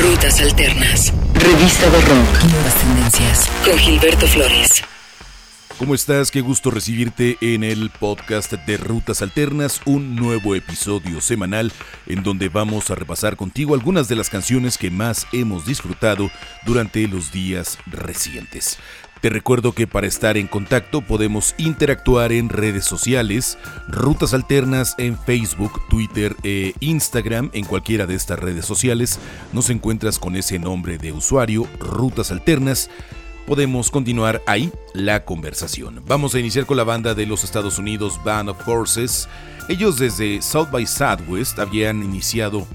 Rutas Alternas. Revista de Rock. Nuevas tendencias. Con Gilberto Flores. ¿Cómo estás? Qué gusto recibirte en el podcast de Rutas Alternas, un nuevo episodio semanal en donde vamos a repasar contigo algunas de las canciones que más hemos disfrutado durante los días recientes. Te recuerdo que para estar en contacto podemos interactuar en redes sociales, Rutas Alternas en Facebook, Twitter e Instagram, en cualquiera de estas redes sociales nos encuentras con ese nombre de usuario, Rutas Alternas. Podemos continuar ahí la conversación. Vamos a iniciar con la banda de los Estados Unidos, Band of Horses. Ellos desde South by Southwest habían iniciado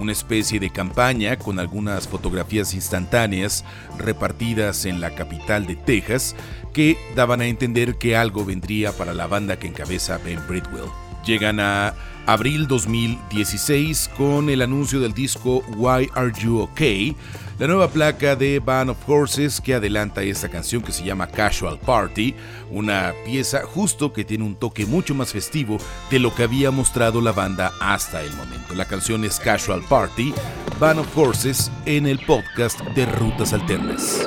una especie de campaña con algunas fotografías instantáneas repartidas en la capital de Texas que daban a entender que algo vendría para la banda que encabeza Ben Bridwell. Llegan a abril 2016 con el anuncio del disco Why Are You Okay, la nueva placa de Band of Horses que adelanta esta canción que se llama Casual Party, una pieza justo que tiene un toque mucho más festivo de lo que había mostrado la banda hasta el momento. La canción es Casual Party, Band of Horses en el podcast de Rutas Alternas.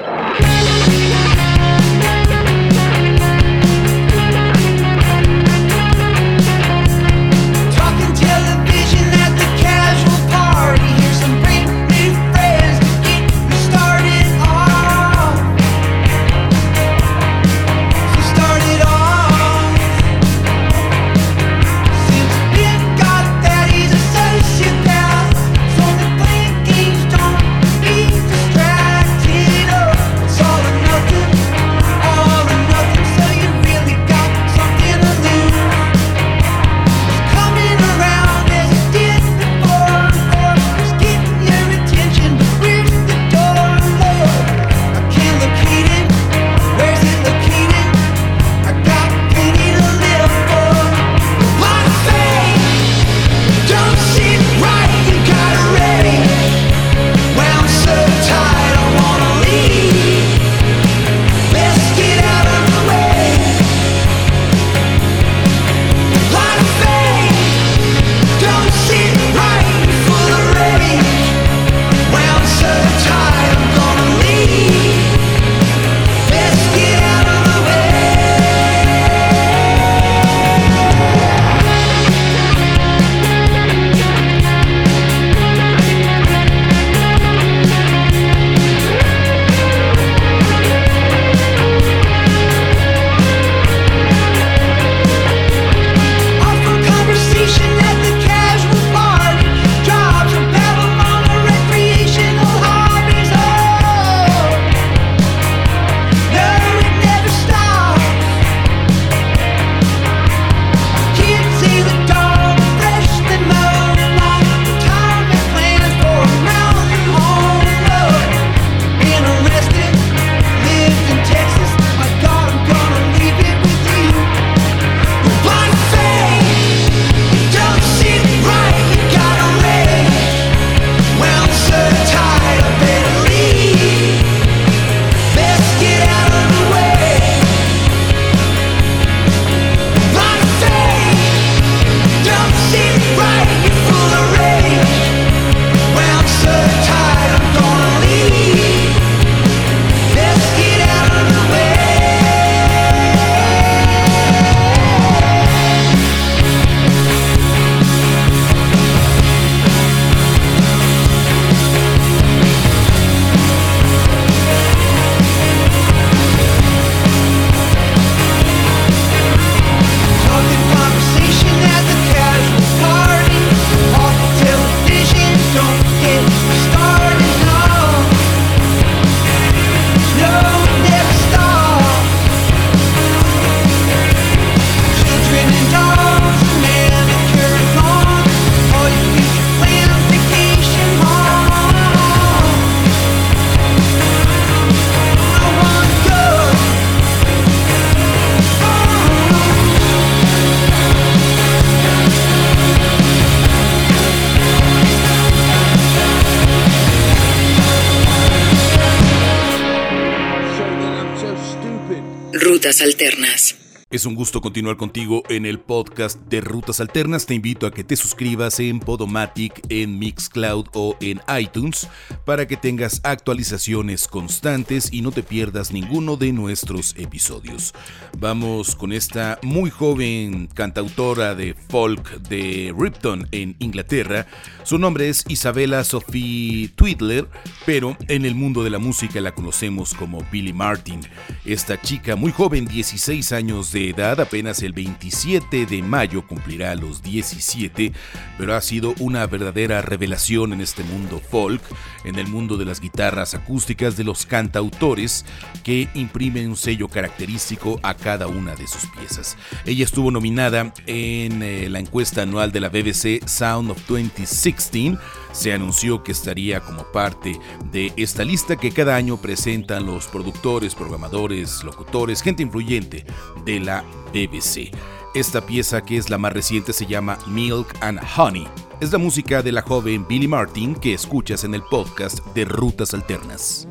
Alternas. Es un gusto continuar contigo en el podcast de Rutas Alternas. Te invito a que te suscribas en Podomatic, en Mixcloud o en iTunes para que tengas actualizaciones constantes y no te pierdas ninguno de nuestros episodios. Vamos con esta muy joven cantautora de folk de Ripton en Inglaterra. Su nombre es Isabella Sophie Twidler, pero en el mundo de la música la conocemos como Billy Martin. Esta chica muy joven, 16 años de edad, apenas el 27 de mayo cumplirá los 17, pero ha sido una verdadera revelación en este mundo folk, en el mundo de las guitarras acústicas, de los cantautores que imprimen un sello característico a cada una de sus piezas. Ella estuvo nominada en eh, la encuesta anual de la BBC Sound of 2016. Se anunció que estaría como parte de esta lista que cada año presentan los productores, programadores, locutores, gente influyente de la BBC. Esta pieza, que es la más reciente, se llama Milk and Honey. Es la música de la joven Billy Martin que escuchas en el podcast de Rutas Alternas.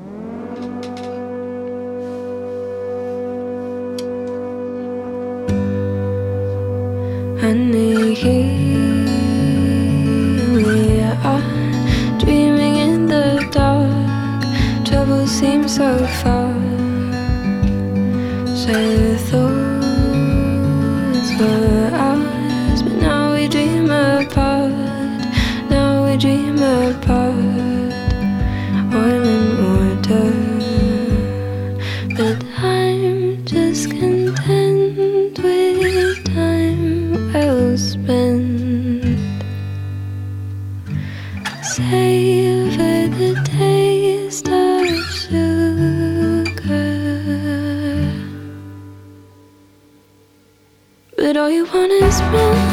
But all you want is milk.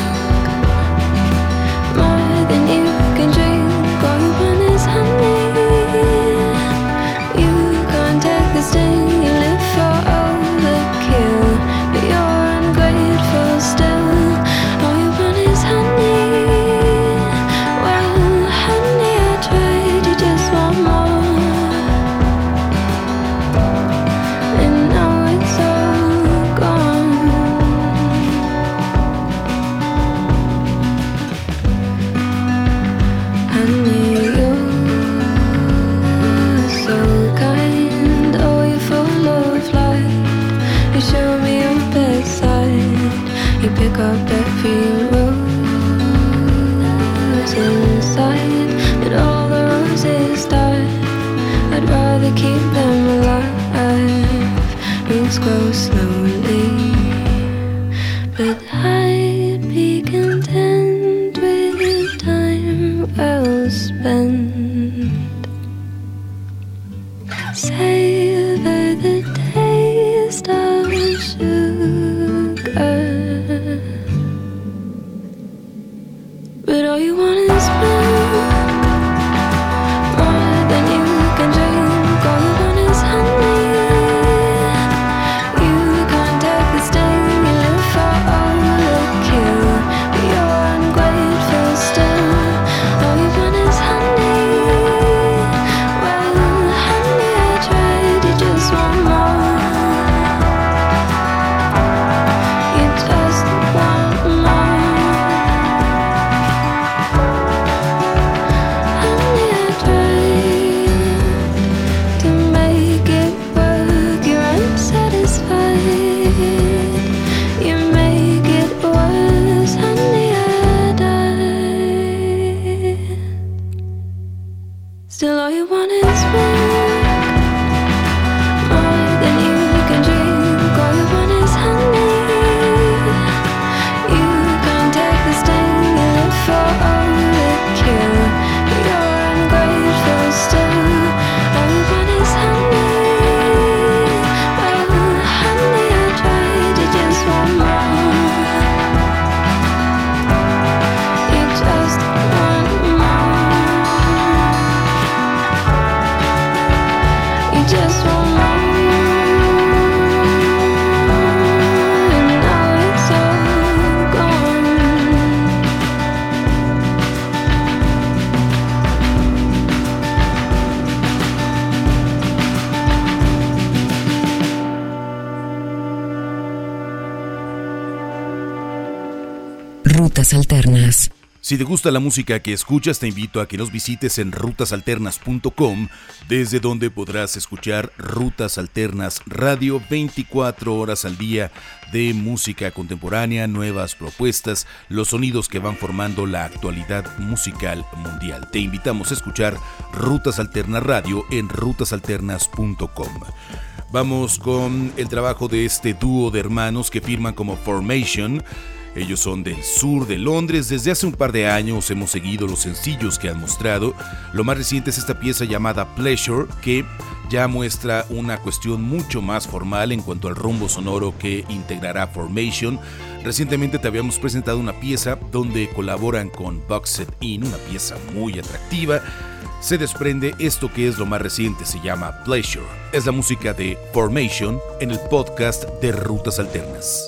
Rutas Alternas. Si te gusta la música que escuchas, te invito a que nos visites en rutasalternas.com, desde donde podrás escuchar Rutas Alternas Radio 24 horas al día de música contemporánea, nuevas propuestas, los sonidos que van formando la actualidad musical mundial. Te invitamos a escuchar Rutas Alternas Radio en rutasalternas.com. Vamos con el trabajo de este dúo de hermanos que firman como Formation. Ellos son del sur de Londres. Desde hace un par de años hemos seguido los sencillos que han mostrado. Lo más reciente es esta pieza llamada Pleasure, que ya muestra una cuestión mucho más formal en cuanto al rumbo sonoro que integrará Formation. Recientemente te habíamos presentado una pieza donde colaboran con Boxed In, una pieza muy atractiva. Se desprende esto que es lo más reciente, se llama Pleasure. Es la música de Formation en el podcast de Rutas Alternas.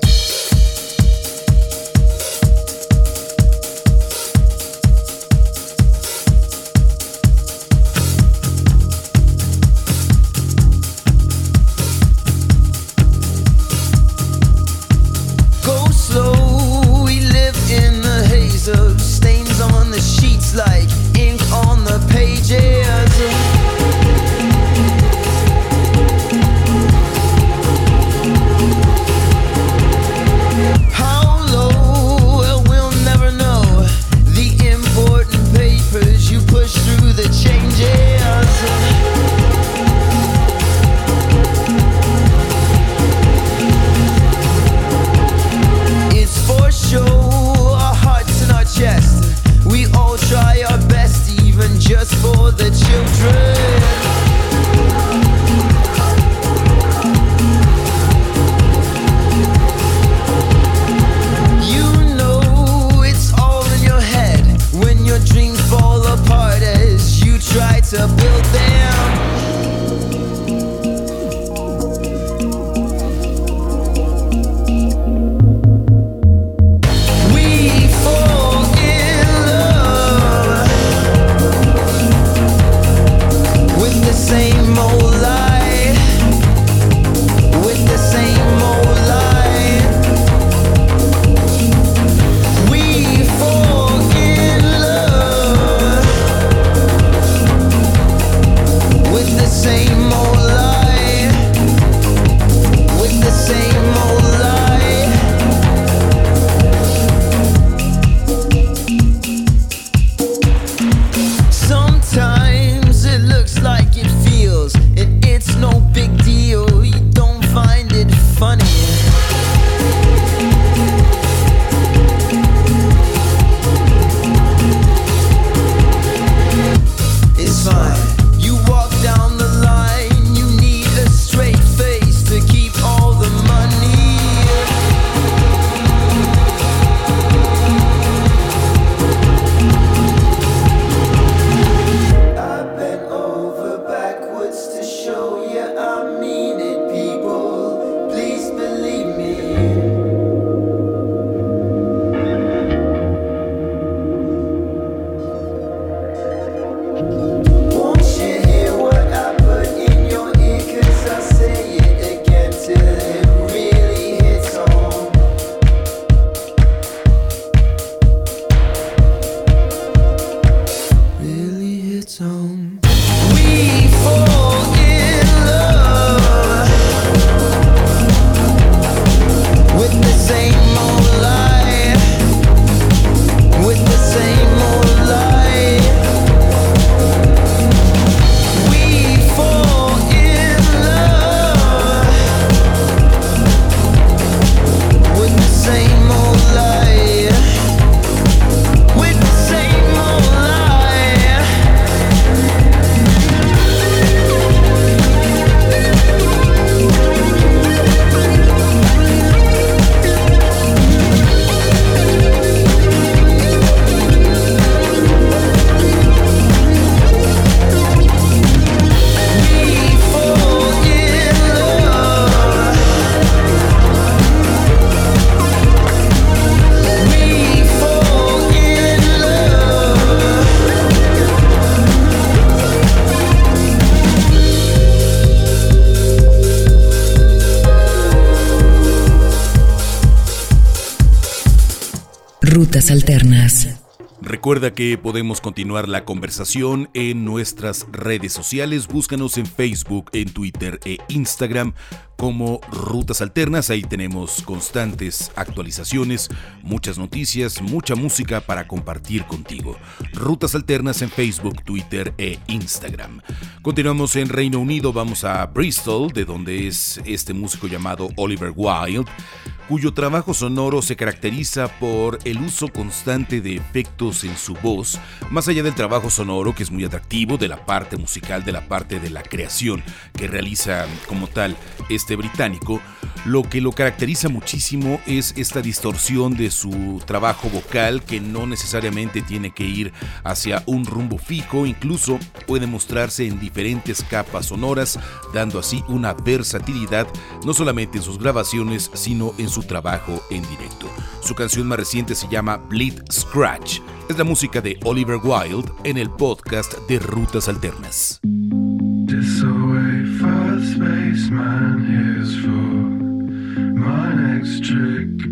Alternas. Recuerda que podemos continuar la conversación en nuestras redes sociales. Búscanos en Facebook, en Twitter e Instagram como Rutas Alternas. Ahí tenemos constantes actualizaciones, muchas noticias, mucha música para compartir contigo. Rutas Alternas en Facebook, Twitter e Instagram. Continuamos en Reino Unido, vamos a Bristol, de donde es este músico llamado Oliver Wilde cuyo trabajo sonoro se caracteriza por el uso constante de efectos en su voz, más allá del trabajo sonoro que es muy atractivo, de la parte musical, de la parte de la creación que realiza como tal este británico, lo que lo caracteriza muchísimo es esta distorsión de su trabajo vocal que no necesariamente tiene que ir hacia un rumbo fijo, incluso puede mostrarse en diferentes capas sonoras, dando así una versatilidad no solamente en sus grabaciones, sino en su trabajo en directo. Su canción más reciente se llama Bleed Scratch. Es la música de Oliver Wilde en el podcast de Rutas Alternas. For my next trick.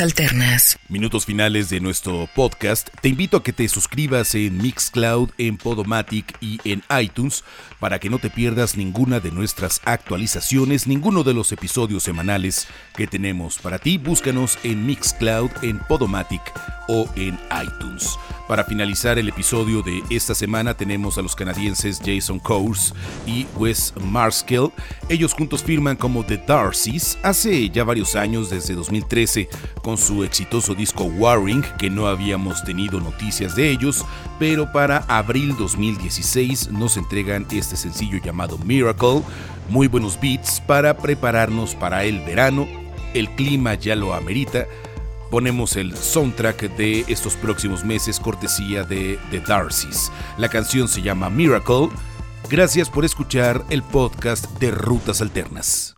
alternas. Minutos finales de nuestro podcast, te invito a que te suscribas en Mixcloud, en Podomatic y en iTunes para que no te pierdas ninguna de nuestras actualizaciones, ninguno de los episodios semanales que tenemos para ti. Búscanos en Mixcloud, en Podomatic o en iTunes. Para finalizar el episodio de esta semana tenemos a los canadienses Jason Coase y Wes Marskell. Ellos juntos firman como The Darcys hace ya varios años, desde 2013, con su exitoso disco Warring, que no habíamos tenido noticias de ellos, pero para abril 2016 nos entregan este sencillo llamado Miracle, muy buenos beats para prepararnos para el verano, el clima ya lo amerita, ponemos el soundtrack de estos próximos meses cortesía de The Darcy's. La canción se llama Miracle. Gracias por escuchar el podcast de Rutas Alternas.